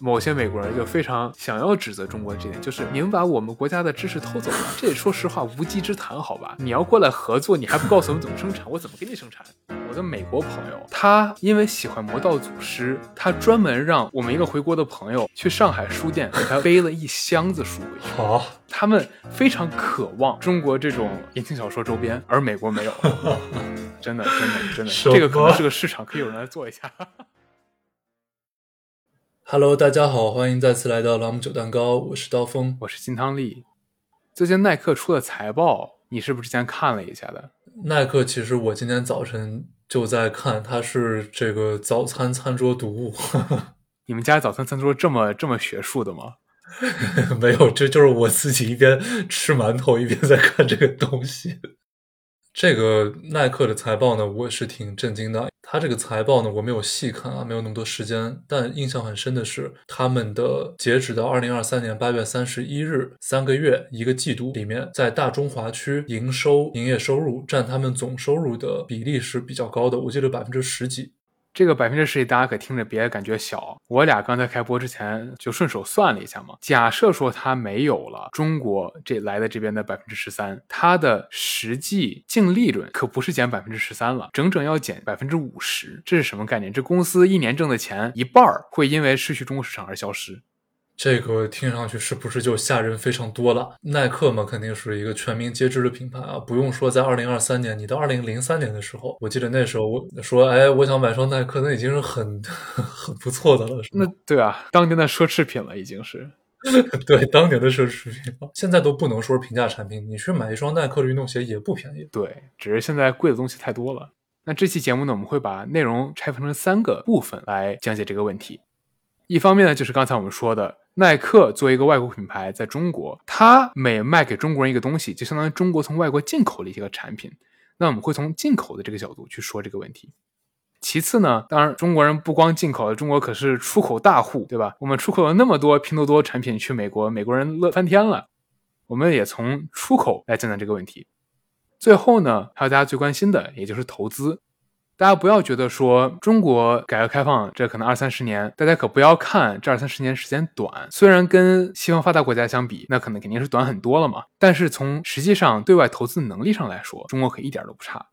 某些美国人就非常想要指责中国这点，就是你们把我们国家的知识偷走了，这说实话无稽之谈，好吧？你要过来合作，你还不告诉我们怎么生产，我怎么给你生产？我的美国朋友，他因为喜欢魔道祖师，他专门让我们一个回国的朋友去上海书店给他背了一箱子书回去。好，他们非常渴望中国这种言情小说周边，而美国没有。真的，真的，真的，这个可能是个市场，可以有人来做一下。Hello，大家好，欢迎再次来到朗姆酒蛋糕，我是刀锋。我是金汤力。最近耐克出的财报，你是不是之前看了一下的？耐克其实我今天早晨就在看，它是这个早餐餐桌读物，你们家早餐餐桌这么这么学术的吗？没有，这就是我自己一边吃馒头一边在看这个东西。这个耐克的财报呢，我是挺震惊的。他这个财报呢，我没有细看啊，没有那么多时间。但印象很深的是，他们的截止到二零二三年八月三十一日，三个月一个季度里面，在大中华区营收、营业收入占他们总收入的比例是比较高的，我记得百分之十几。这个百分之十一，大家可听着别感觉小。我俩刚才开播之前就顺手算了一下嘛，假设说它没有了中国这来的这边的百分之十三，它的实际净利润可不是减百分之十三了，整整要减百分之五十。这是什么概念？这公司一年挣的钱一半儿会因为失去中国市场而消失。这个听上去是不是就吓人非常多了？耐克嘛，肯定是一个全民皆知的品牌啊，不用说，在二零二三年，你到二零零三年的时候，我记得那时候我说，哎，我想买双耐克，那已经是很 很不错的了，那？对啊，当年的奢侈品了，已经是。对，当年的奢侈品，现在都不能说是平价产品，你去买一双耐克的运动鞋也不便宜。对，只是现在贵的东西太多了。那这期节目呢，我们会把内容拆分成三个部分来讲解这个问题。一方面呢，就是刚才我们说的，耐克作为一个外国品牌，在中国，它每卖给中国人一个东西，就相当于中国从外国进口了一些个产品。那我们会从进口的这个角度去说这个问题。其次呢，当然中国人不光进口，中国可是出口大户，对吧？我们出口了那么多拼多多产品去美国，美国人乐翻天了。我们也从出口来讲讲这个问题。最后呢，还有大家最关心的，也就是投资。大家不要觉得说中国改革开放这可能二三十年，大家可不要看这二三十年时间短。虽然跟西方发达国家相比，那可能肯定是短很多了嘛。但是从实际上对外投资能力上来说，中国可一点都不差。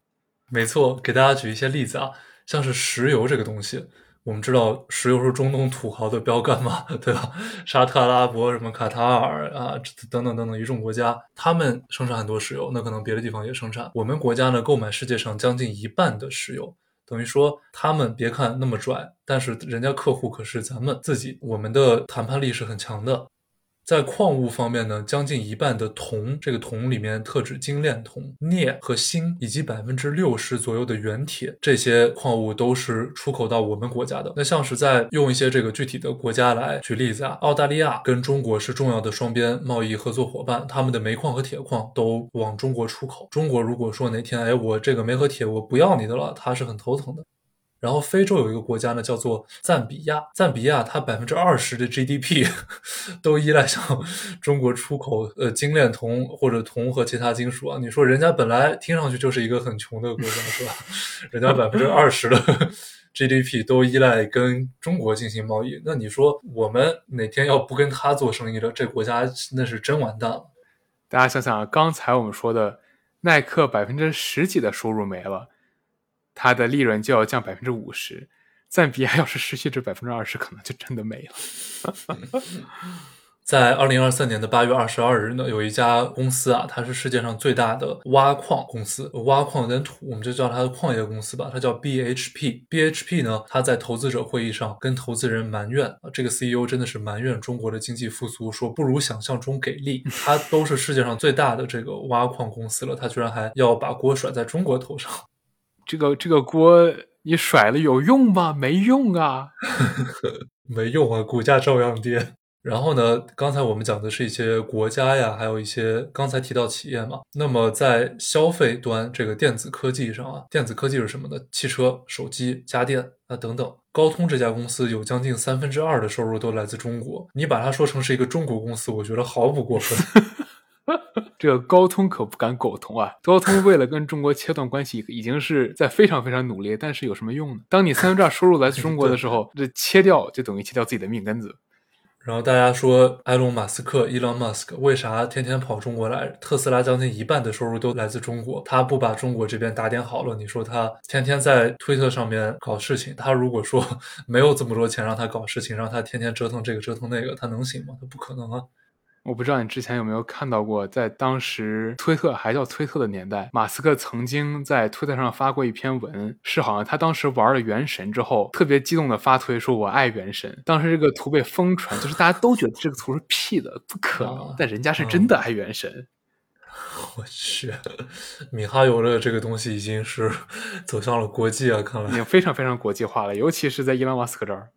没错，给大家举一些例子啊，像是石油这个东西，我们知道石油是中东土豪的标杆嘛，对吧？沙特阿拉伯、什么卡塔尔啊，等等等等一众国家，他们生产很多石油，那可能别的地方也生产。我们国家呢，购买世界上将近一半的石油，等于说他们别看那么拽，但是人家客户可是咱们自己，我们的谈判力是很强的。在矿物方面呢，将近一半的铜，这个铜里面特指精炼铜、镍和锌，以及百分之六十左右的原铁，这些矿物都是出口到我们国家的。那像是在用一些这个具体的国家来举例子啊，澳大利亚跟中国是重要的双边贸易合作伙伴，他们的煤矿和铁矿都往中国出口。中国如果说哪天哎我这个煤和铁我不要你的了，他是很头疼的。然后非洲有一个国家呢，叫做赞比亚。赞比亚它百分之二十的 GDP 都依赖向中国出口呃精炼铜或者铜和其他金属啊。你说人家本来听上去就是一个很穷的国家是吧？人家百分之二十的 GDP 都依赖跟中国进行贸易，那你说我们哪天要不跟他做生意了，这国家那是真完蛋了。大家想想啊，刚才我们说的耐克百分之十几的收入没了，它的利润就要降百分之五十。赞比亚要是失去这百分之二十，可能就真的没了。在二零二三年的八月二十二日呢，有一家公司啊，它是世界上最大的挖矿公司，挖矿有点土，我们就叫它的矿业公司吧，它叫 BHP。BHP 呢，它在投资者会议上跟投资人埋怨，这个 CEO 真的是埋怨中国的经济复苏，说不如想象中给力，它都是世界上最大的这个挖矿公司了，它居然还要把锅甩在中国头上。这个这个锅你甩了有用吗？没用啊！没用啊，股价照样跌。然后呢，刚才我们讲的是一些国家呀，还有一些刚才提到企业嘛。那么在消费端这个电子科技上啊，电子科技是什么呢？汽车、手机、家电啊等等。高通这家公司有将近三分之二的收入都来自中国。你把它说成是一个中国公司，我觉得毫不过分。这个高通可不敢苟同啊！高通为了跟中国切断关系，已经是在非常非常努力，但是有什么用呢？当你三分之二收入来自中国的时候，这切掉就等于切掉自己的命根子。然后大家说，埃隆·马斯克 （Elon Musk） 为啥天天跑中国来？特斯拉将近一半的收入都来自中国，他不把中国这边打点好了，你说他天天在推特上面搞事情，他如果说 没有这么多钱让他搞事情，让他天天折腾这个折腾那个，他能行吗？他不可能啊！我不知道你之前有没有看到过，在当时推特还叫推特的年代，马斯克曾经在推特上发过一篇文，是好像他当时玩了《原神》之后，特别激动的发推说“我爱原神”。当时这个图被疯传，就是大家都觉得这个图是 P 的，不可能，但人家是真的爱原神。我去，米哈游的这个东西已经是走向了国际啊，看来已经非常非常国际化了，尤其是在伊隆马斯克这儿。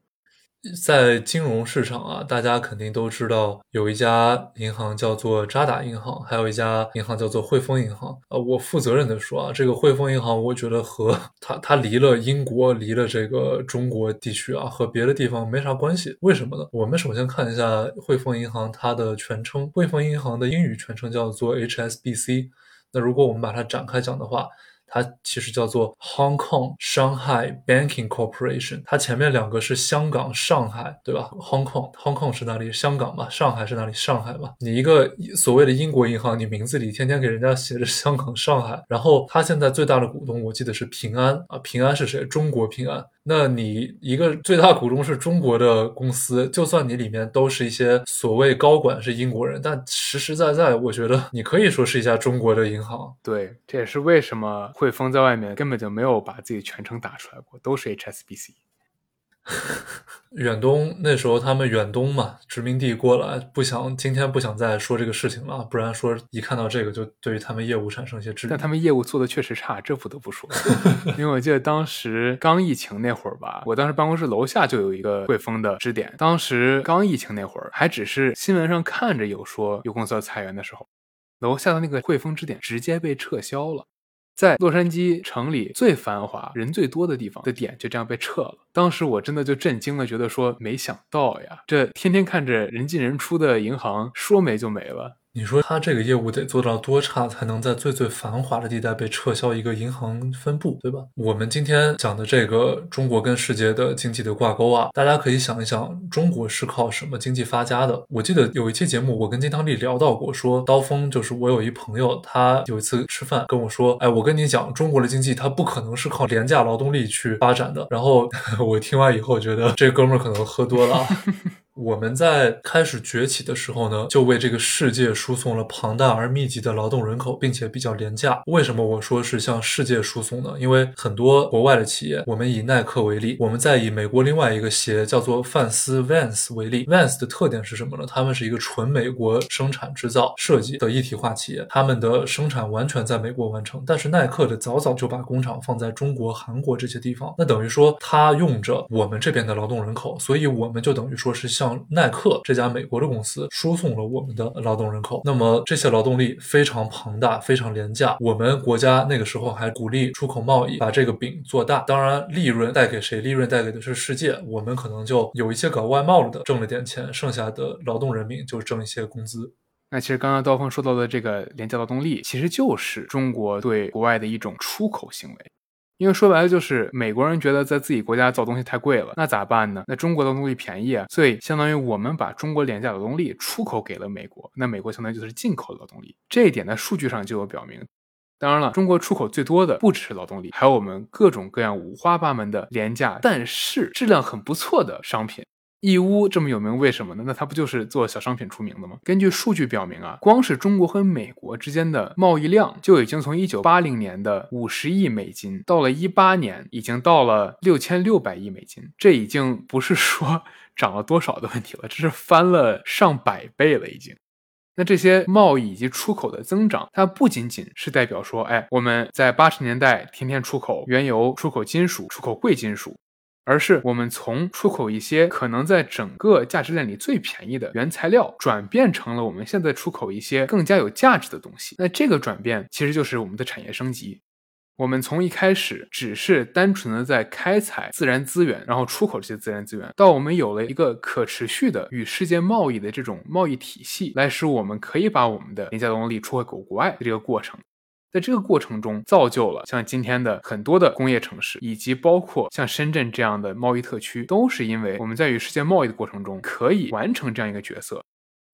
在金融市场啊，大家肯定都知道有一家银行叫做渣打银行，还有一家银行叫做汇丰银行。呃，我负责任的说啊，这个汇丰银行，我觉得和 它它离了英国，离了这个中国地区啊，和别的地方没啥关系。为什么呢？我们首先看一下汇丰银行它的全称，汇丰银行的英语全称叫做 HSBC。那如果我们把它展开讲的话，它其实叫做 Hong Kong Shanghai Banking Corporation，它前面两个是香港、上海，对吧？Hong Kong，Hong Kong 是哪里？香港嘛？上海是哪里？上海嘛？你一个所谓的英国银行，你名字里天天给人家写着香港、上海，然后它现在最大的股东，我记得是平安啊，平安是谁？中国平安。那你一个最大股东是中国的公司，就算你里面都是一些所谓高管是英国人，但实实在在，我觉得你可以说是一家中国的银行。对，这也是为什么汇丰在外面根本就没有把自己全称打出来过，都是 HSBC。远东那时候他们远东嘛，殖民地过来，不想今天不想再说这个事情了，不然说一看到这个就对于他们业务产生一些质疑。但他们业务做的确实差，这不得不说。因为我记得当时刚疫情那会儿吧，我当时办公室楼下就有一个汇丰的支点。当时刚疫情那会儿，还只是新闻上看着有说有公司要裁员的时候，楼下的那个汇丰支点直接被撤销了。在洛杉矶城里最繁华、人最多的地方的点就这样被撤了。当时我真的就震惊了，觉得说没想到呀，这天天看着人进人出的银行说没就没了。你说他这个业务得做到多差，才能在最最繁华的地带被撤销一个银行分部，对吧？我们今天讲的这个中国跟世界的经济的挂钩啊，大家可以想一想，中国是靠什么经济发家的？我记得有一期节目，我跟金汤力聊到过，说刀锋就是我有一朋友，他有一次吃饭跟我说，哎，我跟你讲，中国的经济它不可能是靠廉价劳动力去发展的。然后 我听完以后觉得这哥们儿可能喝多了。我们在开始崛起的时候呢，就为这个世界输送了庞大而密集的劳动人口，并且比较廉价。为什么我说是向世界输送呢？因为很多国外的企业，我们以耐克为例，我们再以美国另外一个鞋叫做范斯 （Vans） 为例。Vans 的特点是什么呢？他们是一个纯美国生产制造设计的一体化企业，他们的生产完全在美国完成。但是耐克的早早就把工厂放在中国、韩国这些地方，那等于说他用着我们这边的劳动人口，所以我们就等于说是向耐克这家美国的公司输送了我们的劳动人口，那么这些劳动力非常庞大，非常廉价。我们国家那个时候还鼓励出口贸易，把这个饼做大。当然，利润带给谁？利润带给的是世界。我们可能就有一些搞外贸的挣了点钱，剩下的劳动人民就挣一些工资。那其实刚刚刀锋说到的这个廉价劳动力，其实就是中国对国外的一种出口行为。因为说白了就是美国人觉得在自己国家造东西太贵了，那咋办呢？那中国的东西便宜啊，所以相当于我们把中国廉价劳动力出口给了美国，那美国相当于就是进口劳动力。这一点在数据上就有表明。当然了，中国出口最多的不只是劳动力，还有我们各种各样五花八门的廉价但是质量很不错的商品。义乌这么有名，为什么呢？那它不就是做小商品出名的吗？根据数据表明啊，光是中国和美国之间的贸易量就已经从一九八零年的五十亿美金，到了一八年已经到了六千六百亿美金。这已经不是说 涨了多少的问题了，这是翻了上百倍了已经。那这些贸易以及出口的增长，它不仅仅是代表说，哎，我们在八十年代天天出口原油、出口金属、出口贵金属。而是我们从出口一些可能在整个价值链里最便宜的原材料，转变成了我们现在出口一些更加有价值的东西。那这个转变其实就是我们的产业升级。我们从一开始只是单纯的在开采自然资源，然后出口这些自然资源，到我们有了一个可持续的与世界贸易的这种贸易体系，来使我们可以把我们的廉价劳动力出口国外的这个过程。在这个过程中，造就了像今天的很多的工业城市，以及包括像深圳这样的贸易特区，都是因为我们在与世界贸易的过程中可以完成这样一个角色。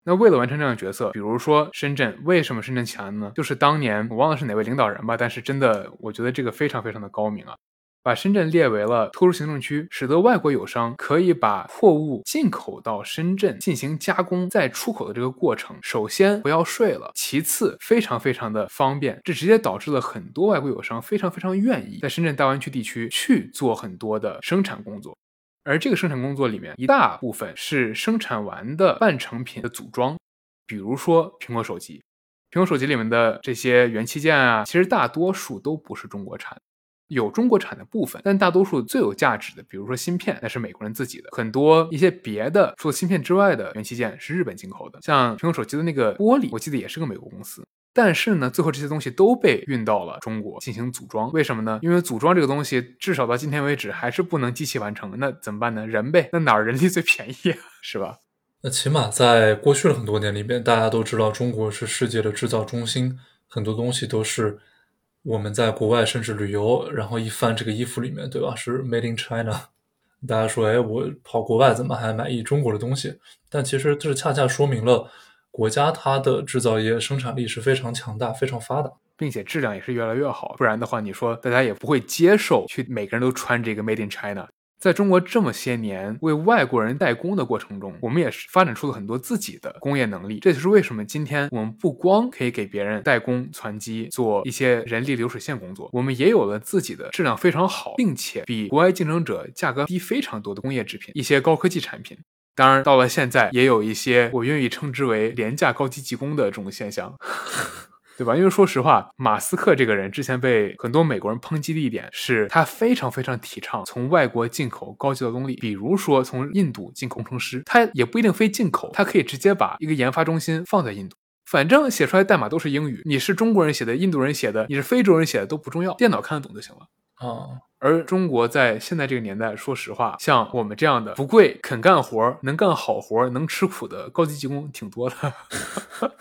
那为了完成这样的角色，比如说深圳，为什么深圳强呢？就是当年我忘了是哪位领导人吧，但是真的，我觉得这个非常非常的高明啊。把深圳列为了特殊行政区，使得外国友商可以把货物进口到深圳进行加工再出口的这个过程，首先不要税了，其次非常非常的方便，这直接导致了很多外国友商非常非常愿意在深圳大湾区地区去做很多的生产工作，而这个生产工作里面一大部分是生产完的半成品的组装，比如说苹果手机，苹果手机里面的这些元器件啊，其实大多数都不是中国产。有中国产的部分，但大多数最有价值的，比如说芯片，那是美国人自己的。很多一些别的除了芯片之外的元器件是日本进口的，像苹果手机的那个玻璃，我记得也是个美国公司。但是呢，最后这些东西都被运到了中国进行组装。为什么呢？因为组装这个东西，至少到今天为止还是不能机器完成。那怎么办呢？人呗。那哪儿人力最便宜啊？是吧？那起码在过去的很多年里边，大家都知道中国是世界的制造中心，很多东西都是。我们在国外甚至旅游，然后一翻这个衣服里面，对吧？是 Made in China。大家说，哎，我跑国外怎么还满意中国的东西？但其实这恰恰说明了国家它的制造业生产力是非常强大、非常发达，并且质量也是越来越好。不然的话，你说大家也不会接受去每个人都穿这个 Made in China。在中国这么些年为外国人代工的过程中，我们也是发展出了很多自己的工业能力。这就是为什么今天我们不光可以给别人代工、传机、做一些人力流水线工作，我们也有了自己的质量非常好，并且比国外竞争者价格低非常多的工业制品，一些高科技产品。当然，到了现在，也有一些我愿意称之为廉价高级技工的这种现象。对吧？因为说实话，马斯克这个人之前被很多美国人抨击的一点是他非常非常提倡从外国进口高级劳动力，比如说从印度进工程师，他也不一定非进口，他可以直接把一个研发中心放在印度，反正写出来代码都是英语，你是中国人写的、印度人写的、你是非洲人写的都不重要，电脑看得懂就行了啊。而中国在现在这个年代，说实话，像我们这样的不贵、肯干活、能干好活、能吃苦的高级技工挺多的。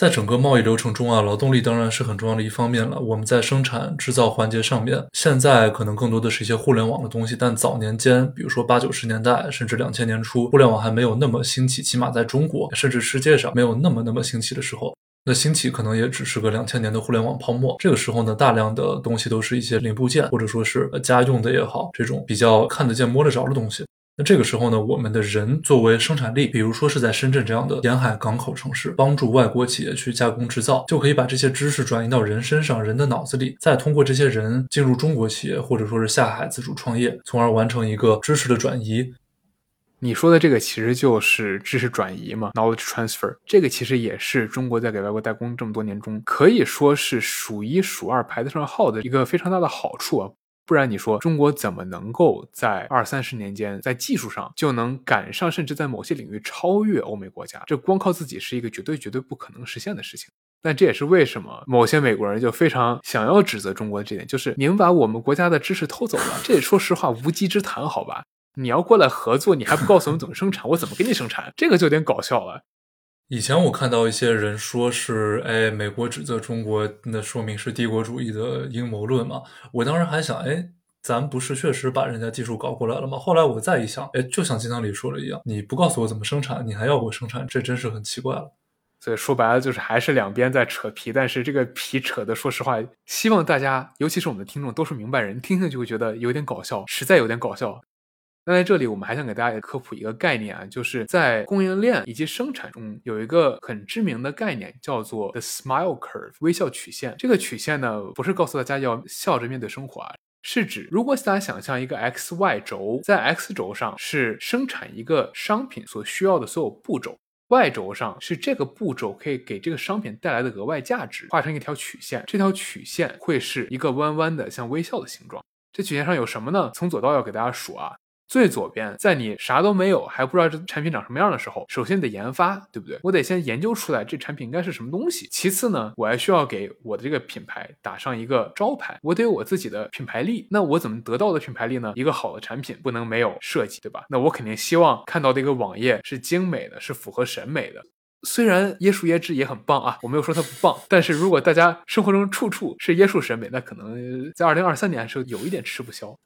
在整个贸易流程中啊，劳动力当然是很重要的一方面了。我们在生产制造环节上面，现在可能更多的是一些互联网的东西，但早年间，比如说八九十年代，甚至两千年初，互联网还没有那么兴起，起码在中国，甚至世界上没有那么那么兴起的时候，那兴起可能也只是个两千年的互联网泡沫。这个时候呢，大量的东西都是一些零部件，或者说是家用的也好，这种比较看得见摸得着的东西。那这个时候呢，我们的人作为生产力，比如说是在深圳这样的沿海港口城市，帮助外国企业去加工制造，就可以把这些知识转移到人身上，人的脑子里，再通过这些人进入中国企业，或者说是下海自主创业，从而完成一个知识的转移。你说的这个其实就是知识转移嘛，knowledge transfer。这个其实也是中国在给外国代工这么多年中，可以说是数一数二排得上号的一个非常大的好处啊。不然你说中国怎么能够在二三十年间在技术上就能赶上，甚至在某些领域超越欧美国家？这光靠自己是一个绝对绝对不可能实现的事情。但这也是为什么某些美国人就非常想要指责中国的这点，就是你们把我们国家的知识偷走了。这也说实话无稽之谈，好吧？你要过来合作，你还不告诉我们怎么生产，我怎么给你生产？这个就有点搞笑了。以前我看到一些人说是，哎，美国指责中国，那说明是帝国主义的阴谋论嘛？我当时还想，哎，咱不是确实把人家技术搞过来了吗？后来我再一想，哎，就像金汤里说的一样，你不告诉我怎么生产，你还要我生产，这真是很奇怪了。所以说白了就是还是两边在扯皮，但是这个皮扯的，说实话，希望大家，尤其是我们的听众，都是明白人，听听就会觉得有点搞笑，实在有点搞笑。那在这里，我们还想给大家科普一个概念啊，就是在供应链以及生产中有一个很知名的概念，叫做 the smile curve 微笑曲线。这个曲线呢，不是告诉大家要笑着面对生活啊，是指如果大家想象一个 x y 轴，在 x 轴上是生产一个商品所需要的所有步骤，y 轴上是这个步骤可以给这个商品带来的额外价值，画成一条曲线，这条曲线会是一个弯弯的像微笑的形状。这曲线上有什么呢？从左到右给大家数啊。最左边，在你啥都没有，还不知道这产品长什么样的时候，首先得研发，对不对？我得先研究出来这产品应该是什么东西。其次呢，我还需要给我的这个品牌打上一个招牌，我得有我自己的品牌力。那我怎么得到的品牌力呢？一个好的产品不能没有设计，对吧？那我肯定希望看到的一个网页是精美的，是符合审美的。虽然椰树椰汁也很棒啊，我没有说它不棒，但是如果大家生活中处处是椰树审美，那可能在二零二三年的时候有一点吃不消。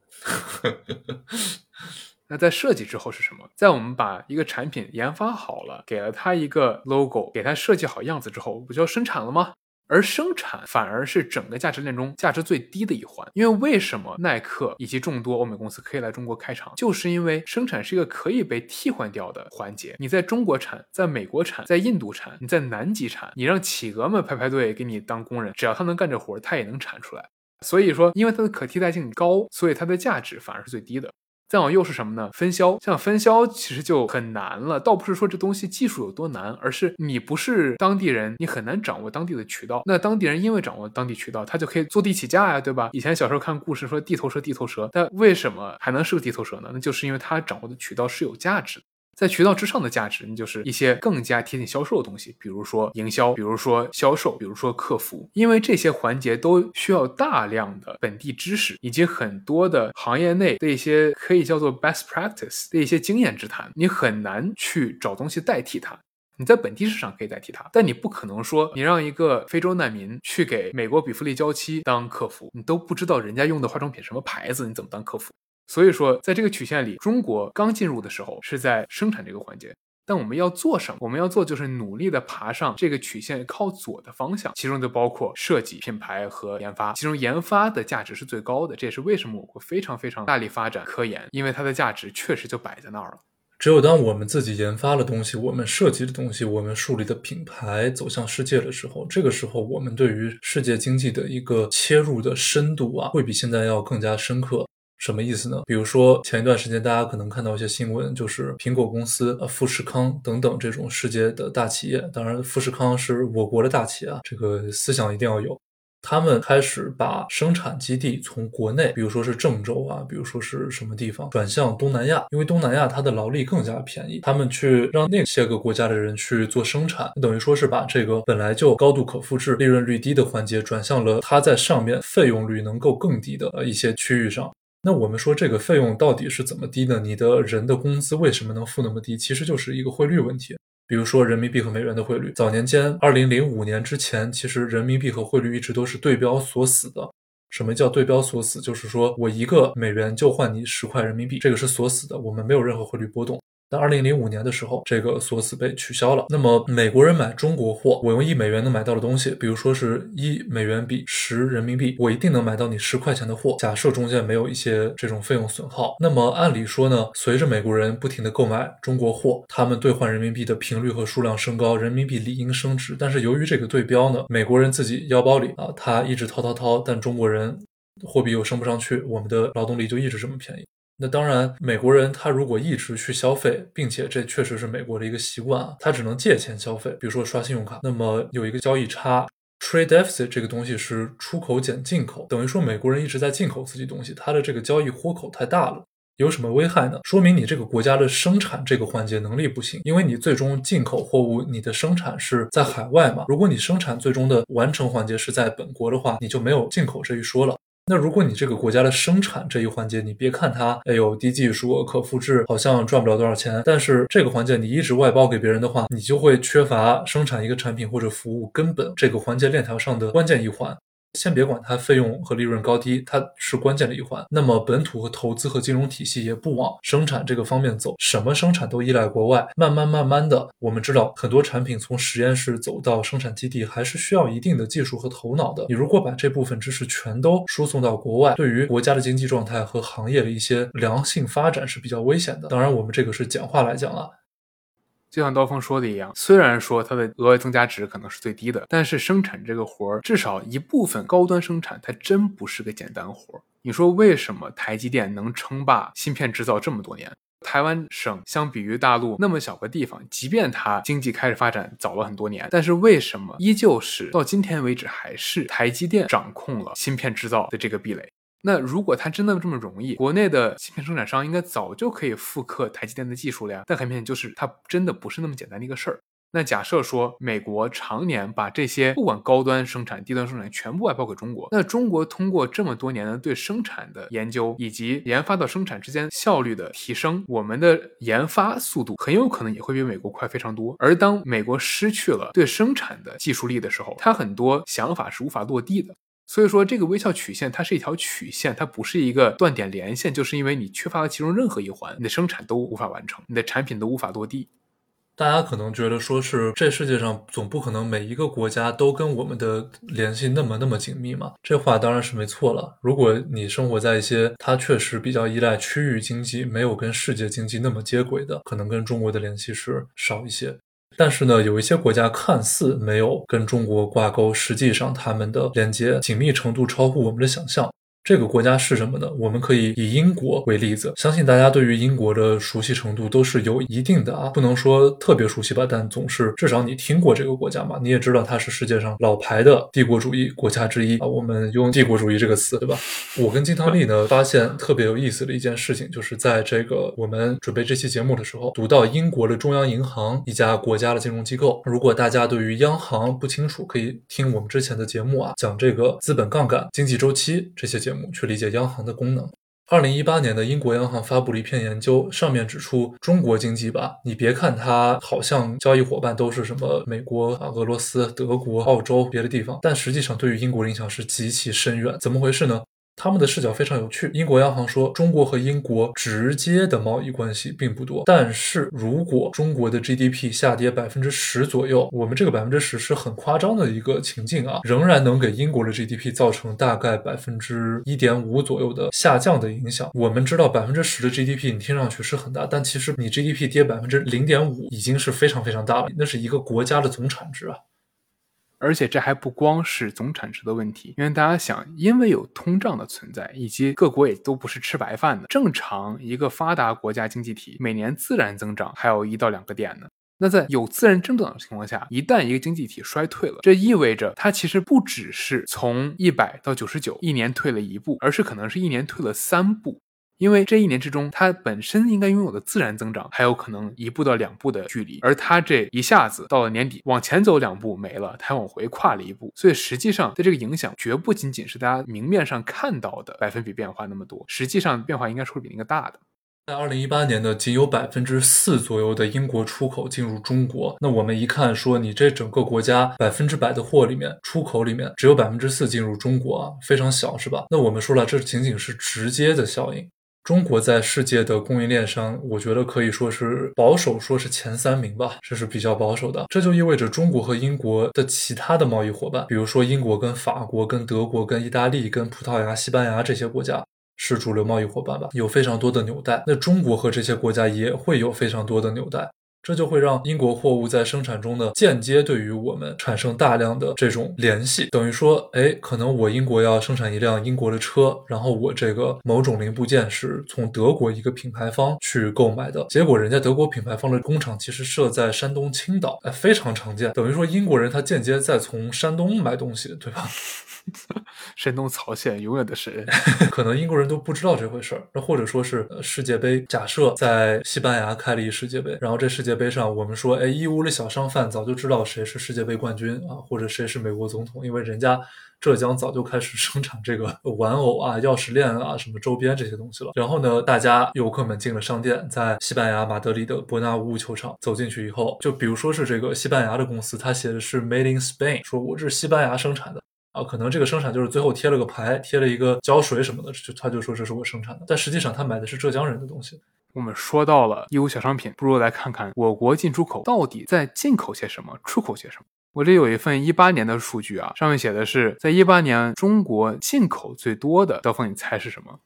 那在设计之后是什么？在我们把一个产品研发好了，给了它一个 logo，给它设计好样子之后，不就要生产了吗？而生产反而是整个价值链中价值最低的一环，因为为什么耐克以及众多欧美公司可以来中国开厂，就是因为生产是一个可以被替换掉的环节。你在中国产，在美国产，在印度产，你在南极产，你让企鹅们排排队给你当工人，只要他能干这活，他也能产出来。所以说，因为它的可替代性高，所以它的价值反而是最低的。再往右是什么呢？分销，像分销其实就很难了。倒不是说这东西技术有多难，而是你不是当地人，你很难掌握当地的渠道。那当地人因为掌握当地渠道，他就可以坐地起价呀，对吧？以前小时候看故事说地头蛇，地头蛇，但为什么还能是个地头蛇呢？那就是因为他掌握的渠道是有价值的。在渠道之上的价值，那就是一些更加贴近销售的东西，比如说营销，比如说销售，比如说客服，因为这些环节都需要大量的本地知识，以及很多的行业内的一些可以叫做 best practice 的一些经验之谈，你很难去找东西代替它。你在本地市场可以代替它，但你不可能说你让一个非洲难民去给美国比弗利娇妻当客服，你都不知道人家用的化妆品什么牌子，你怎么当客服？所以说，在这个曲线里，中国刚进入的时候是在生产这个环节，但我们要做什么？我们要做就是努力的爬上这个曲线靠左的方向，其中就包括设计、品牌和研发。其中研发的价值是最高的，这也是为什么我国非常非常大力发展科研，因为它的价值确实就摆在那儿了。只有当我们自己研发了东西、我们设计的东西、我们树立的品牌走向世界的时候，这个时候我们对于世界经济的一个切入的深度啊，会比现在要更加深刻。什么意思呢？比如说前一段时间大家可能看到一些新闻，就是苹果公司、呃富士康等等这种世界的大企业，当然富士康是我国的大企业啊，这个思想一定要有。他们开始把生产基地从国内，比如说是郑州啊，比如说是什么地方，转向东南亚，因为东南亚它的劳力更加便宜。他们去让那些个国家的人去做生产，等于说是把这个本来就高度可复制、利润率低的环节，转向了它在上面费用率能够更低的一些区域上。那我们说这个费用到底是怎么低呢？你的人的工资为什么能付那么低？其实就是一个汇率问题。比如说人民币和美元的汇率，早年间，二零零五年之前，其实人民币和汇率一直都是对标锁死的。什么叫对标锁死？就是说我一个美元就换你十块人民币，这个是锁死的，我们没有任何汇率波动。在二零零五年的时候，这个锁死被取消了。那么美国人买中国货，我用一美元能买到的东西，比如说是一美元比十人民币，我一定能买到你十块钱的货。假设中间没有一些这种费用损耗，那么按理说呢，随着美国人不停的购买中国货，他们兑换人民币的频率和数量升高，人民币理应升值。但是由于这个对标呢，美国人自己腰包里啊，他一直掏掏掏，但中国人货币又升不上去，我们的劳动力就一直这么便宜。那当然，美国人他如果一直去消费，并且这确实是美国的一个习惯啊，他只能借钱消费，比如说刷信用卡，那么有一个交易差，trade deficit 这个东西是出口减进口，等于说美国人一直在进口自己东西，它的这个交易豁口太大了，有什么危害呢？说明你这个国家的生产这个环节能力不行，因为你最终进口货物，你的生产是在海外嘛，如果你生产最终的完成环节是在本国的话，你就没有进口这一说了。那如果你这个国家的生产这一环节，你别看它，哎呦低技术、可复制，好像赚不了多少钱，但是这个环节你一直外包给别人的话，你就会缺乏生产一个产品或者服务根本这个环节链条上的关键一环。先别管它费用和利润高低，它是关键的一环。那么本土和投资和金融体系也不往生产这个方面走，什么生产都依赖国外。慢慢慢慢的，我们知道很多产品从实验室走到生产基地，还是需要一定的技术和头脑的。你如果把这部分知识全都输送到国外，对于国家的经济状态和行业的一些良性发展是比较危险的。当然，我们这个是简化来讲啊。就像刀锋说的一样，虽然说它的额外增加值可能是最低的，但是生产这个活儿，至少一部分高端生产，它真不是个简单活儿。你说为什么台积电能称霸芯片制造这么多年？台湾省相比于大陆那么小个地方，即便它经济开始发展早了很多年，但是为什么依旧是到今天为止还是台积电掌控了芯片制造的这个壁垒？那如果它真的这么容易，国内的芯片生产商应该早就可以复刻台积电的技术了呀。但很明显，就是它真的不是那么简单的一个事儿。那假设说美国常年把这些不管高端生产、低端生产全部外包给中国，那中国通过这么多年的对生产的研究以及研发到生产之间效率的提升，我们的研发速度很有可能也会比美国快非常多。而当美国失去了对生产的技术力的时候，它很多想法是无法落地的。所以说，这个微笑曲线它是一条曲线，它不是一个断点连线，就是因为你缺乏了其中任何一环，你的生产都无法完成，你的产品都无法落地。大家可能觉得说是这世界上总不可能每一个国家都跟我们的联系那么那么紧密嘛？这话当然是没错了。如果你生活在一些它确实比较依赖区域经济，没有跟世界经济那么接轨的，可能跟中国的联系是少一些。但是呢，有一些国家看似没有跟中国挂钩，实际上他们的连接紧密程度超乎我们的想象。这个国家是什么呢？我们可以以英国为例子，相信大家对于英国的熟悉程度都是有一定的啊，不能说特别熟悉吧，但总是至少你听过这个国家嘛，你也知道它是世界上老牌的帝国主义国家之一啊。我们用帝国主义这个词，对吧？我跟金汤力呢发现特别有意思的一件事情，就是在这个我们准备这期节目的时候，读到英国的中央银行一家国家的金融机构。如果大家对于央行不清楚，可以听我们之前的节目啊，讲这个资本杠杆、经济周期这些节目。去理解央行的功能。二零一八年的英国央行发布了一篇研究，上面指出中国经济吧，你别看它好像交易伙伴都是什么美国啊、俄罗斯、德国、澳洲别的地方，但实际上对于英国的影响是极其深远。怎么回事呢？他们的视角非常有趣。英国央行说，中国和英国直接的贸易关系并不多，但是如果中国的 GDP 下跌百分之十左右，我们这个百分之十是很夸张的一个情境啊，仍然能给英国的 GDP 造成大概百分之一点五左右的下降的影响。我们知道百分之十的 GDP 你听上去是很大，但其实你 GDP 跌百分之零点五已经是非常非常大了，那是一个国家的总产值啊。而且这还不光是总产值的问题，因为大家想，因为有通胀的存在，以及各国也都不是吃白饭的。正常一个发达国家经济体每年自然增长还有一到两个点呢。那在有自然增长的情况下，一旦一个经济体衰退了，这意味着它其实不只是从一百到九十九一年退了一步，而是可能是一年退了三步。因为这一年之中，它本身应该拥有的自然增长还有可能一步到两步的距离，而它这一下子到了年底往前走两步没了，它往回跨了一步，所以实际上的这个影响绝不仅仅是大家明面上看到的百分比变化那么多，实际上变化应该是会比那个大的。在二零一八年呢，仅有百分之四左右的英国出口进入中国，那我们一看说，你这整个国家百分之百的货里面，出口里面只有百分之四进入中国啊，非常小是吧？那我们说了，这仅仅是直接的效应。中国在世界的供应链上，我觉得可以说是保守说是前三名吧，这是比较保守的。这就意味着中国和英国的其他的贸易伙伴，比如说英国跟法国、跟德国、跟意大利、跟葡萄牙、西班牙这些国家是主流贸易伙伴吧，有非常多的纽带。那中国和这些国家也会有非常多的纽带。这就会让英国货物在生产中呢，间接对于我们产生大量的这种联系，等于说，哎，可能我英国要生产一辆英国的车，然后我这个某种零部件是从德国一个品牌方去购买的，结果人家德国品牌方的工厂其实设在山东青岛，哎，非常常见，等于说英国人他间接在从山东买东西，对吧？山东曹县永远的神，可能英国人都不知道这回事儿。那或者说是世界杯，假设在西班牙开了一世界杯，然后这世界杯上我们说，哎，义乌的小商贩早就知道谁是世界杯冠军啊，或者谁是美国总统，因为人家浙江早就开始 生产这个玩偶啊、钥匙链啊、什么周边这些东西了。然后呢，大家游客们进了商店，在西班牙马德里的伯纳乌球场走进去以后，就比如说是这个西班牙的公司，它写的是 Made in Spain，说我这是西班牙生产的。啊，可能这个生产就是最后贴了个牌，贴了一个胶水什么的，就他就说这是我生产的，但实际上他买的是浙江人的东西。我们说到了义乌小商品，不如来看看我国进出口到底在进口些什么，出口些什么。我这有一份一八年的数据啊，上面写的是在一八年中国进口最多的，刀锋你猜是什么？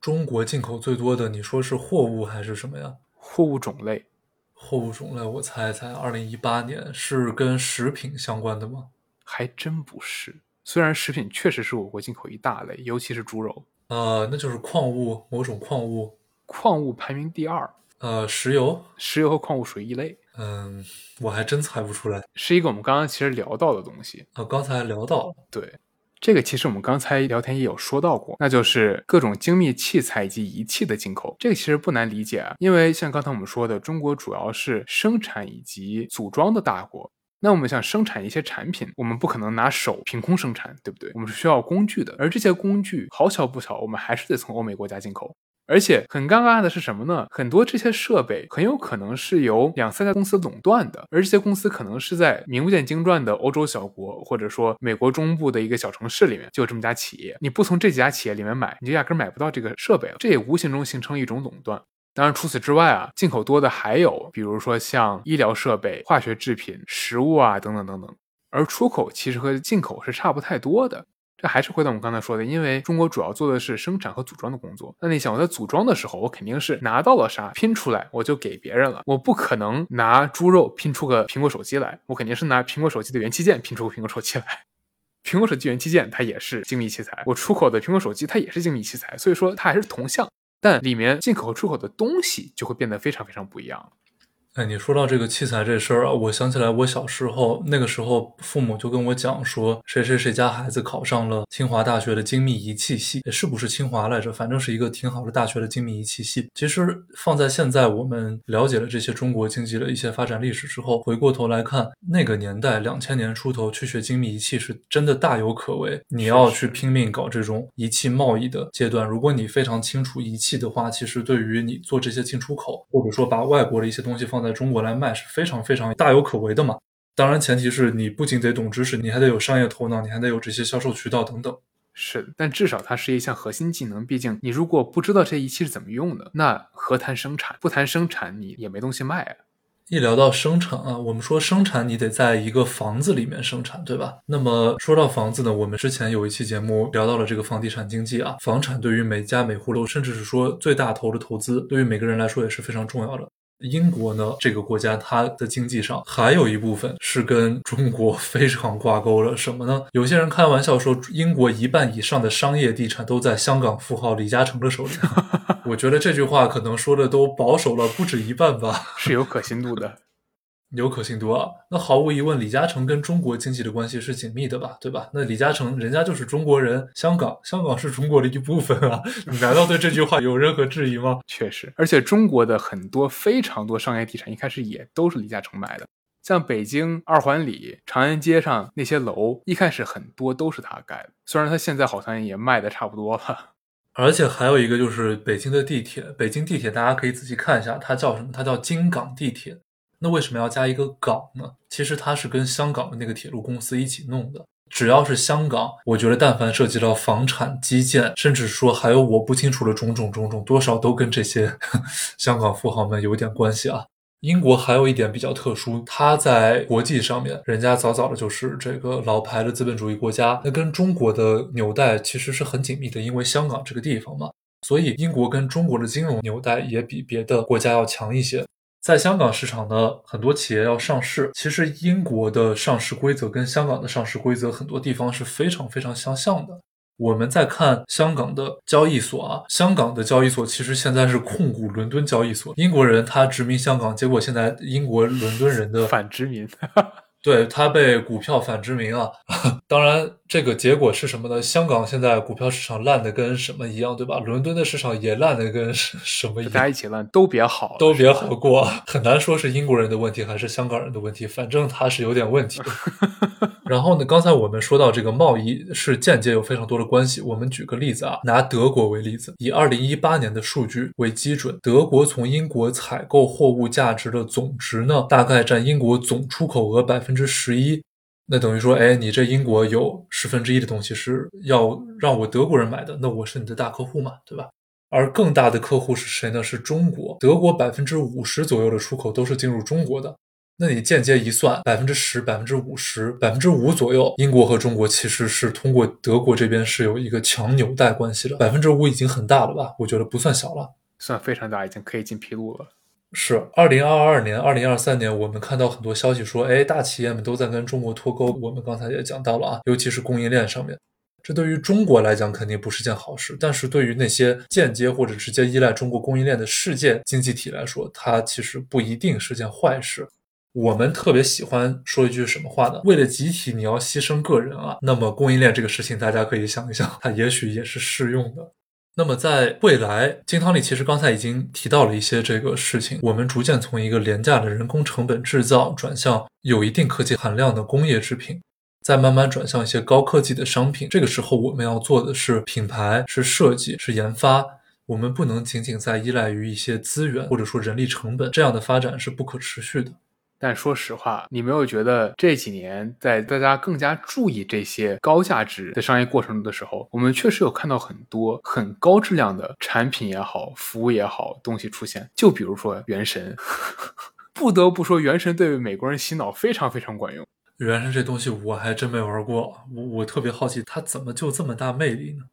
中国进口最多的，你说是货物还是什么呀？货物种类。货物种类，我猜一猜，二零一八年是跟食品相关的吗？还真不是。虽然食品确实是我国进口一大类，尤其是猪肉，呃，那就是矿物，某种矿物，矿物排名第二，呃，石油，石油和矿物属于一类。嗯，我还真猜不出来，是一个我们刚刚其实聊到的东西啊，刚才聊到，对，这个其实我们刚才聊天也有说到过，那就是各种精密器材以及仪器的进口。这个其实不难理解啊，因为像刚才我们说的，中国主要是生产以及组装的大国。那我们想生产一些产品，我们不可能拿手凭空生产，对不对？我们是需要工具的，而这些工具好巧不巧，我们还是得从欧美国家进口。而且很尴尬的是什么呢？很多这些设备很有可能是由两三家公司垄断的，而这些公司可能是在名不见经传的欧洲小国，或者说美国中部的一个小城市里面就有这么家企业。你不从这几家企业里面买，你就压根买不到这个设备了。这也无形中形成一种垄断。当然，除此之外啊，进口多的还有，比如说像医疗设备、化学制品、食物啊等等等等。而出口其实和进口是差不太多的。这还是回到我们刚才说的，因为中国主要做的是生产和组装的工作。那你想，我在组装的时候，我肯定是拿到了啥拼出来，我就给别人了。我不可能拿猪肉拼出个苹果手机来，我肯定是拿苹果手机的元器件拼出个苹果手机来。苹果手机元器件它也是精密器材，我出口的苹果手机它也是精密器材，所以说它还是同向，但里面进口和出口的东西就会变得非常非常不一样了。哎，你说到这个器材这事儿啊，我想起来我小时候那个时候，父母就跟我讲说，谁谁谁家孩子考上了清华大学的精密仪器系，是不是清华来着？反正是一个挺好的大学的精密仪器系。其实放在现在，我们了解了这些中国经济的一些发展历史之后，回过头来看那个年代，两千年出头去学精密仪器是真的大有可为。你要去拼命搞这种仪器贸易的阶段，如果你非常清楚仪器的话，其实对于你做这些进出口，或者说把外国的一些东西放。在中国来卖是非常非常大有可为的嘛，当然前提是你不仅得懂知识，你还得有商业头脑，你还得有这些销售渠道等等。是的，但至少它是一项核心技能。毕竟你如果不知道这仪器是怎么用的，那何谈生产？不谈生产，你也没东西卖啊。一聊到生产啊，我们说生产你得在一个房子里面生产，对吧？那么说到房子呢，我们之前有一期节目聊到了这个房地产经济啊，房产对于每家每户都，甚至是说最大头的投资，对于每个人来说也是非常重要的。英国呢，这个国家它的经济上还有一部分是跟中国非常挂钩了。什么呢？有些人开玩笑说，英国一半以上的商业地产都在香港富豪李嘉诚的手里。我觉得这句话可能说的都保守了不止一半吧，是有可信度的。有可信度啊，那毫无疑问，李嘉诚跟中国经济的关系是紧密的吧，对吧？那李嘉诚人家就是中国人，香港，香港是中国的一部分啊，你 难道对这句话有任何质疑吗？确实，而且中国的很多非常多商业地产一开始也都是李嘉诚买的，像北京二环里长安街上那些楼，一开始很多都是他盖的，虽然他现在好像也卖的差不多了。而且还有一个就是北京的地铁，北京地铁大家可以仔细看一下，它叫什么？它叫京港地铁。那为什么要加一个港呢？其实它是跟香港的那个铁路公司一起弄的。只要是香港，我觉得但凡涉及到房产、基建，甚至说还有我不清楚的种种种种，多少都跟这些 香港富豪们有点关系啊。英国还有一点比较特殊，它在国际上面，人家早早的就是这个老牌的资本主义国家，那跟中国的纽带其实是很紧密的，因为香港这个地方嘛，所以英国跟中国的金融纽带也比别的国家要强一些。在香港市场呢，很多企业要上市。其实英国的上市规则跟香港的上市规则很多地方是非常非常相像的。我们再看香港的交易所啊，香港的交易所其实现在是控股伦敦交易所。英国人他殖民香港，结果现在英国伦敦人的反殖民，对他被股票反殖民啊。当然。这个结果是什么呢？香港现在股票市场烂的跟什么一样，对吧？伦敦的市场也烂的跟什么一样？大家一起烂都别好，都别好过。很难说是英国人的问题还是香港人的问题，反正他是有点问题。然后呢，刚才我们说到这个贸易是间接有非常多的关系。我们举个例子啊，拿德国为例子，以二零一八年的数据为基准，德国从英国采购货物价值的总值呢，大概占英国总出口额百分之十一。那等于说，哎，你这英国有十分之一的东西是要让我德国人买的，那我是你的大客户嘛，对吧？而更大的客户是谁呢？是中国。德国百分之五十左右的出口都是进入中国的，那你间接一算，百分之十、百分之五十、百分之五左右，英国和中国其实是通过德国这边是有一个强纽带关系的。百分之五已经很大了吧？我觉得不算小了，算非常大，已经可以进披露了。是二零二二年、二零二三年，我们看到很多消息说，哎，大企业们都在跟中国脱钩。我们刚才也讲到了啊，尤其是供应链上面，这对于中国来讲肯定不是件好事。但是对于那些间接或者直接依赖中国供应链的世界经济体来说，它其实不一定是件坏事。我们特别喜欢说一句什么话呢？为了集体，你要牺牲个人啊。那么供应链这个事情，大家可以想一想，它也许也是适用的。那么在未来，金汤力其实刚才已经提到了一些这个事情。我们逐渐从一个廉价的人工成本制造，转向有一定科技含量的工业制品，再慢慢转向一些高科技的商品。这个时候，我们要做的是品牌、是设计、是研发。我们不能仅仅在依赖于一些资源或者说人力成本，这样的发展是不可持续的。但说实话，你没有觉得这几年在大家更加注意这些高价值的商业过程中的时候，我们确实有看到很多很高质量的产品也好，服务也好，东西出现。就比如说《原神 》，不得不说，《原神》对美国人洗脑非常非常管用。原神这东西我还真没玩过，我我特别好奇，它怎么就这么大魅力呢？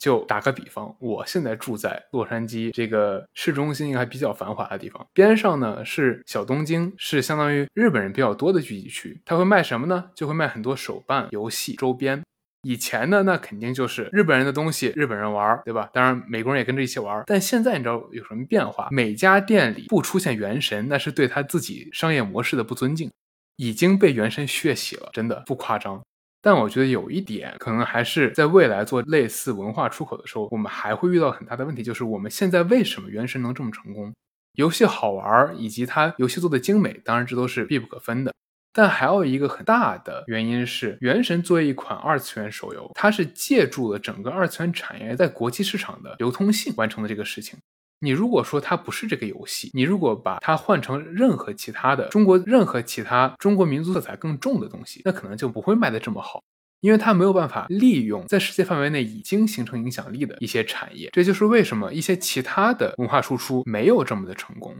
就打个比方，我现在住在洛杉矶这个市中心还比较繁华的地方，边上呢是小东京，是相当于日本人比较多的聚集区。他会卖什么呢？就会卖很多手办、游戏周边。以前呢，那肯定就是日本人的东西，日本人玩，对吧？当然美国人也跟着一起玩。但现在你知道有什么变化？每家店里不出现原神，那是对他自己商业模式的不尊敬，已经被原神血洗了，真的不夸张。但我觉得有一点，可能还是在未来做类似文化出口的时候，我们还会遇到很大的问题，就是我们现在为什么原神能这么成功？游戏好玩，以及它游戏做的精美，当然这都是必不可分的。但还有一个很大的原因是，原神作为一款二次元手游，它是借助了整个二次元产业在国际市场的流通性完成的这个事情。你如果说它不是这个游戏，你如果把它换成任何其他的中国任何其他中国民族色彩更重的东西，那可能就不会卖得这么好，因为它没有办法利用在世界范围内已经形成影响力的一些产业。这就是为什么一些其他的文化输出没有这么的成功。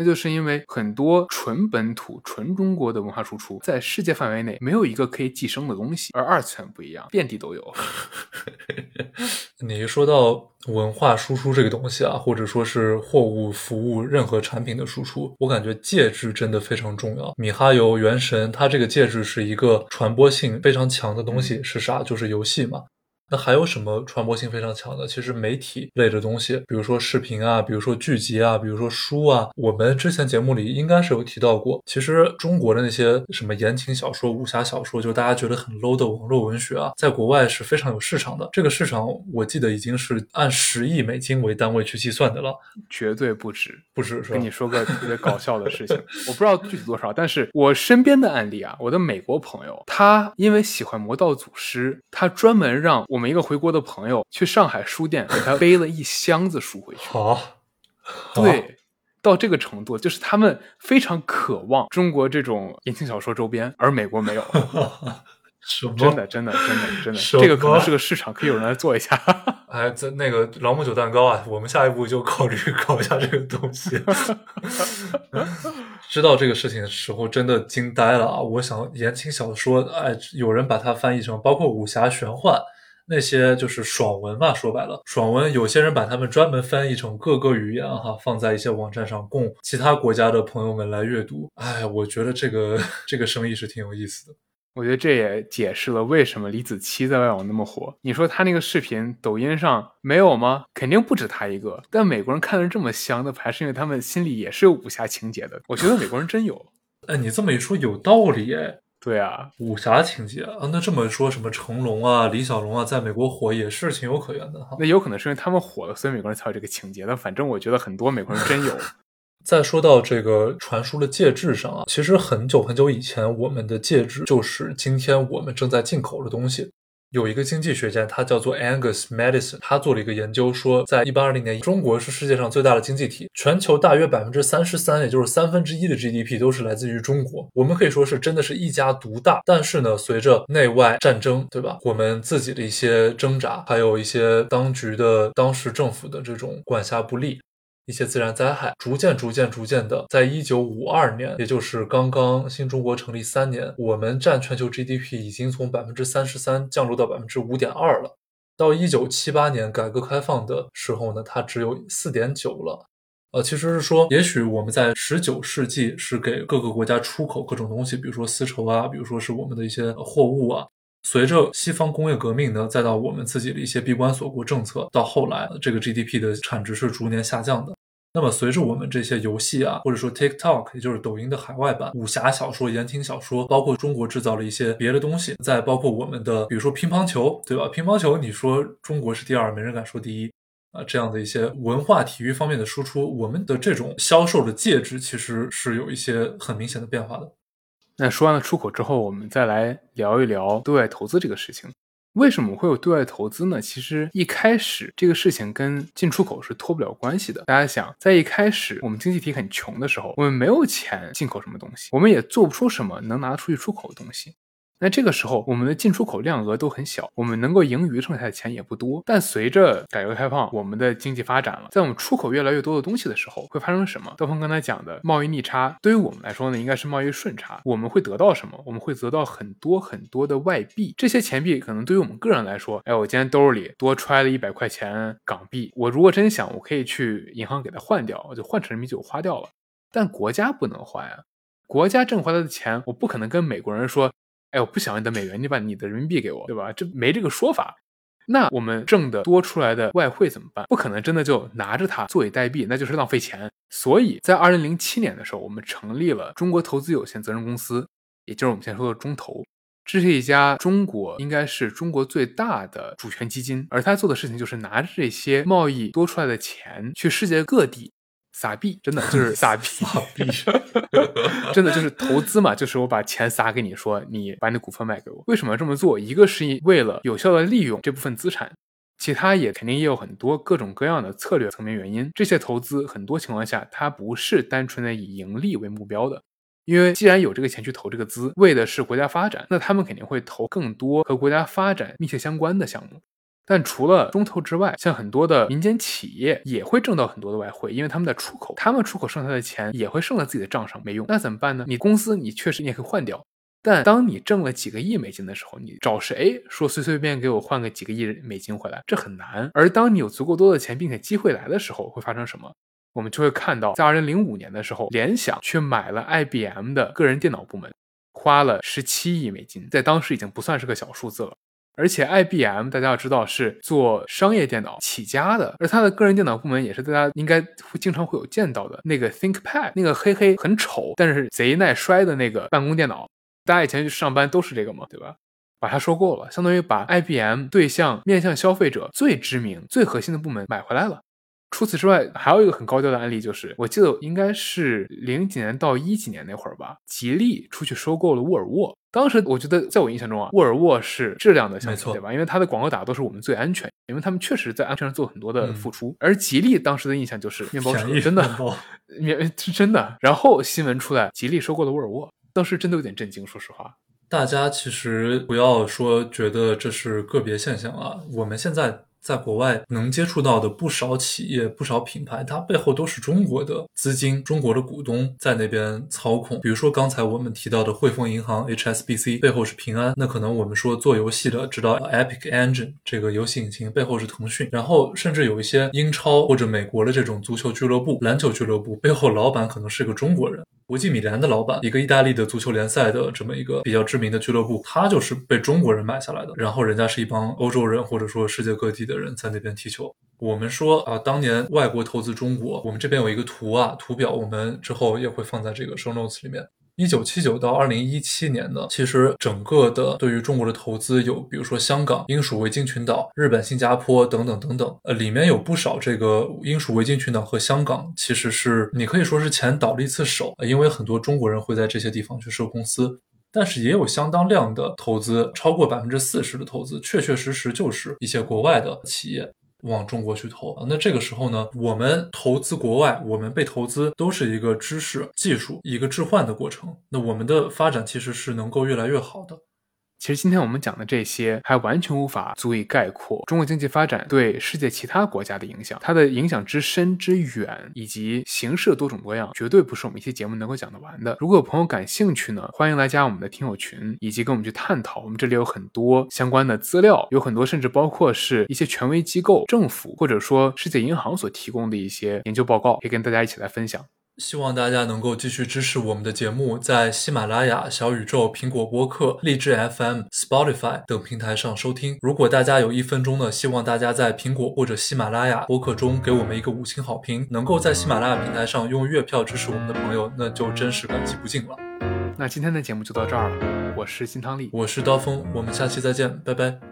那就是因为很多纯本土、纯中国的文化输出，在世界范围内没有一个可以寄生的东西，而二次元不一样，遍地都有。你一说到文化输出这个东西啊，或者说是货物、服务、任何产品的输出，我感觉介质真的非常重要。米哈游、原神，它这个介质是一个传播性非常强的东西，是啥？就是游戏嘛。那还有什么传播性非常强的？其实媒体类的东西，比如说视频啊，比如说剧集啊，比如说书啊，我们之前节目里应该是有提到过。其实中国的那些什么言情小说、武侠小说，就大家觉得很 low 的网络文学啊，在国外是非常有市场的。这个市场我记得已经是按十亿美金为单位去计算的了，绝对不止，不止。跟你说个特别搞笑的事情，我不知道具体多少，但是我身边的案例啊，我的美国朋友，他因为喜欢魔道祖师，他专门让我。我们一个回国的朋友去上海书店给他背了一箱子书回去。好，对，到这个程度，就是他们非常渴望中国这种言情小说周边，而美国没有。真的，真的，真的，真的，这个可能是个市场，可以有人来做一下。哎，这那个朗姆酒蛋糕啊，我们下一步就考虑 搞一下这个东西。知道这个事情的时候，真的惊呆了啊！我想言情小说，哎，有人把它翻译成包括武侠玄幻。那些就是爽文嘛，说白了，爽文有些人把他们专门翻译成各个语言哈，放在一些网站上供其他国家的朋友们来阅读。哎，我觉得这个这个生意是挺有意思的。我觉得这也解释了为什么李子柒在外网那么火。你说他那个视频抖音上没有吗？肯定不止他一个。但美国人看的这么香的，还是因为他们心里也是有武侠情节的。我觉得美国人真有。哎，你这么一说有道理哎。对啊，武侠情节啊，那这么说，什么成龙啊、李小龙啊，在美国火也是情有可原的哈。那有可能是因为他们火了，所以美国人才有这个情节。但反正我觉得很多美国人真有。再说到这个传输的介质上啊，其实很久很久以前，我们的介质就是今天我们正在进口的东西。有一个经济学家，他叫做 Angus Madison，他做了一个研究，说在一八二零年，中国是世界上最大的经济体，全球大约百分之三十三，也就是三分之一的 GDP 都是来自于中国。我们可以说是真的是一家独大。但是呢，随着内外战争，对吧？我们自己的一些挣扎，还有一些当局的当时政府的这种管辖不力。一些自然灾害逐渐、逐渐、逐渐的，在一九五二年，也就是刚刚新中国成立三年，我们占全球 GDP 已经从百分之三十三降落到百分之五点二了。到一九七八年改革开放的时候呢，它只有四点九了。呃，其实是说，也许我们在十九世纪是给各个国家出口各种东西，比如说丝绸啊，比如说是我们的一些货物啊。随着西方工业革命呢，再到我们自己的一些闭关锁国政策，到后来这个 GDP 的产值是逐年下降的。那么，随着我们这些游戏啊，或者说 TikTok，也就是抖音的海外版武侠小说、言情小说，包括中国制造了一些别的东西，再包括我们的，比如说乒乓球，对吧？乒乓球，你说中国是第二，没人敢说第一啊。这样的一些文化体育方面的输出，我们的这种销售的介质其实是有一些很明显的变化的。那说完了出口之后，我们再来聊一聊对外投资这个事情。为什么会有对外投资呢？其实一开始这个事情跟进出口是脱不了关系的。大家想，在一开始我们经济体很穷的时候，我们没有钱进口什么东西，我们也做不出什么能拿出去出口的东西。那这个时候，我们的进出口量额都很小，我们能够盈余剩下的钱也不多。但随着改革开放，我们的经济发展了，在我们出口越来越多的东西的时候，会发生什么？刀锋刚才讲的贸易逆差，对于我们来说呢，应该是贸易顺差。我们会得到什么？我们会得到很多很多的外币。这些钱币可能对于我们个人来说，哎，我今天兜里多揣了一百块钱港币，我如果真想，我可以去银行给它换掉，我就换成人民币就花掉了。但国家不能换呀，国家挣回来的钱，我不可能跟美国人说。哎，我不想要你的美元，你把你的人民币给我，对吧？这没这个说法。那我们挣的多出来的外汇怎么办？不可能真的就拿着它坐以待毙，那就是浪费钱。所以在二零零七年的时候，我们成立了中国投资有限责任公司，也就是我们现在说的中投。这是一家中国应该是中国最大的主权基金，而他做的事情就是拿着这些贸易多出来的钱去世界各地。撒币真的 就是撒币，撒币，真的就是投资嘛，就是我把钱撒给你，说你把你的股份卖给我。为什么要这么做？一个是为了有效的利用这部分资产，其他也肯定也有很多各种各样的策略层面原因。这些投资很多情况下它不是单纯的以盈利为目标的，因为既然有这个钱去投这个资，为的是国家发展，那他们肯定会投更多和国家发展密切相关的项目。但除了中投之外，像很多的民间企业也会挣到很多的外汇，因为他们在出口，他们出口剩下的钱也会剩在自己的账上没用。那怎么办呢？你公司你确实你也可以换掉，但当你挣了几个亿美金的时候，你找谁说随随便给我换个几个亿美金回来，这很难。而当你有足够多的钱，并且机会来的时候，会发生什么？我们就会看到，在二零零五年的时候，联想去买了 IBM 的个人电脑部门，花了十七亿美金，在当时已经不算是个小数字了。而且 IBM 大家要知道是做商业电脑起家的，而他的个人电脑部门也是大家应该会经常会有见到的那个 ThinkPad，那个黑黑很丑，但是贼耐摔的那个办公电脑，大家以前去上班都是这个嘛，对吧？把它收购了，相当于把 IBM 对象面向消费者最知名、最核心的部门买回来了。除此之外，还有一个很高调的案例，就是我记得应该是零几年到一几年那会儿吧，吉利出去收购了沃尔沃。当时我觉得，在我印象中啊，沃尔沃是质量的，没错，对吧？因为它的广告打都是我们最安全，因为他们确实在安全上做很多的付出。而吉利当时的印象就是面包车，真的，面是 真的。然后新闻出来，吉利收购了沃尔沃，当时真的有点震惊，说实话。大家其实不要说觉得这是个别现象啊，我们现在。在国外能接触到的不少企业、不少品牌，它背后都是中国的资金、中国的股东在那边操控。比如说刚才我们提到的汇丰银行 HSBC 背后是平安，那可能我们说做游戏的知道 Epic Engine 这个游戏引擎背后是腾讯，然后甚至有一些英超或者美国的这种足球俱乐部、篮球俱乐部背后老板可能是个中国人。国际米兰的老板，一个意大利的足球联赛的这么一个比较知名的俱乐部，他就是被中国人买下来的。然后人家是一帮欧洲人，或者说世界各地的人在那边踢球。我们说啊，当年外国投资中国，我们这边有一个图啊，图表，我们之后也会放在这个 show notes 里面。一九七九到二零一七年呢，其实整个的对于中国的投资有，比如说香港、英属维京群岛、日本、新加坡等等等等，呃，里面有不少这个英属维京群岛和香港，其实是你可以说是钱倒了一次手，因为很多中国人会在这些地方去设公司，但是也有相当量的投资，超过百分之四十的投资，确确实实就是一些国外的企业。往中国去投那这个时候呢，我们投资国外，我们被投资都是一个知识、技术一个置换的过程。那我们的发展其实是能够越来越好的。其实今天我们讲的这些，还完全无法足以概括中国经济发展对世界其他国家的影响。它的影响之深之远，以及形式多种多样，绝对不是我们一期节目能够讲得完的。如果有朋友感兴趣呢，欢迎来加我们的听友群，以及跟我们去探讨。我们这里有很多相关的资料，有很多甚至包括是一些权威机构、政府或者说世界银行所提供的一些研究报告，可以跟大家一起来分享。希望大家能够继续支持我们的节目，在喜马拉雅、小宇宙、苹果播客、荔枝 FM、Spotify 等平台上收听。如果大家有一分钟呢，希望大家在苹果或者喜马拉雅播客中给我们一个五星好评。能够在喜马拉雅平台上用月票支持我们的朋友，那就真是感激不尽了。那今天的节目就到这儿了，我是金汤力，我是刀锋，我们下期再见，拜拜。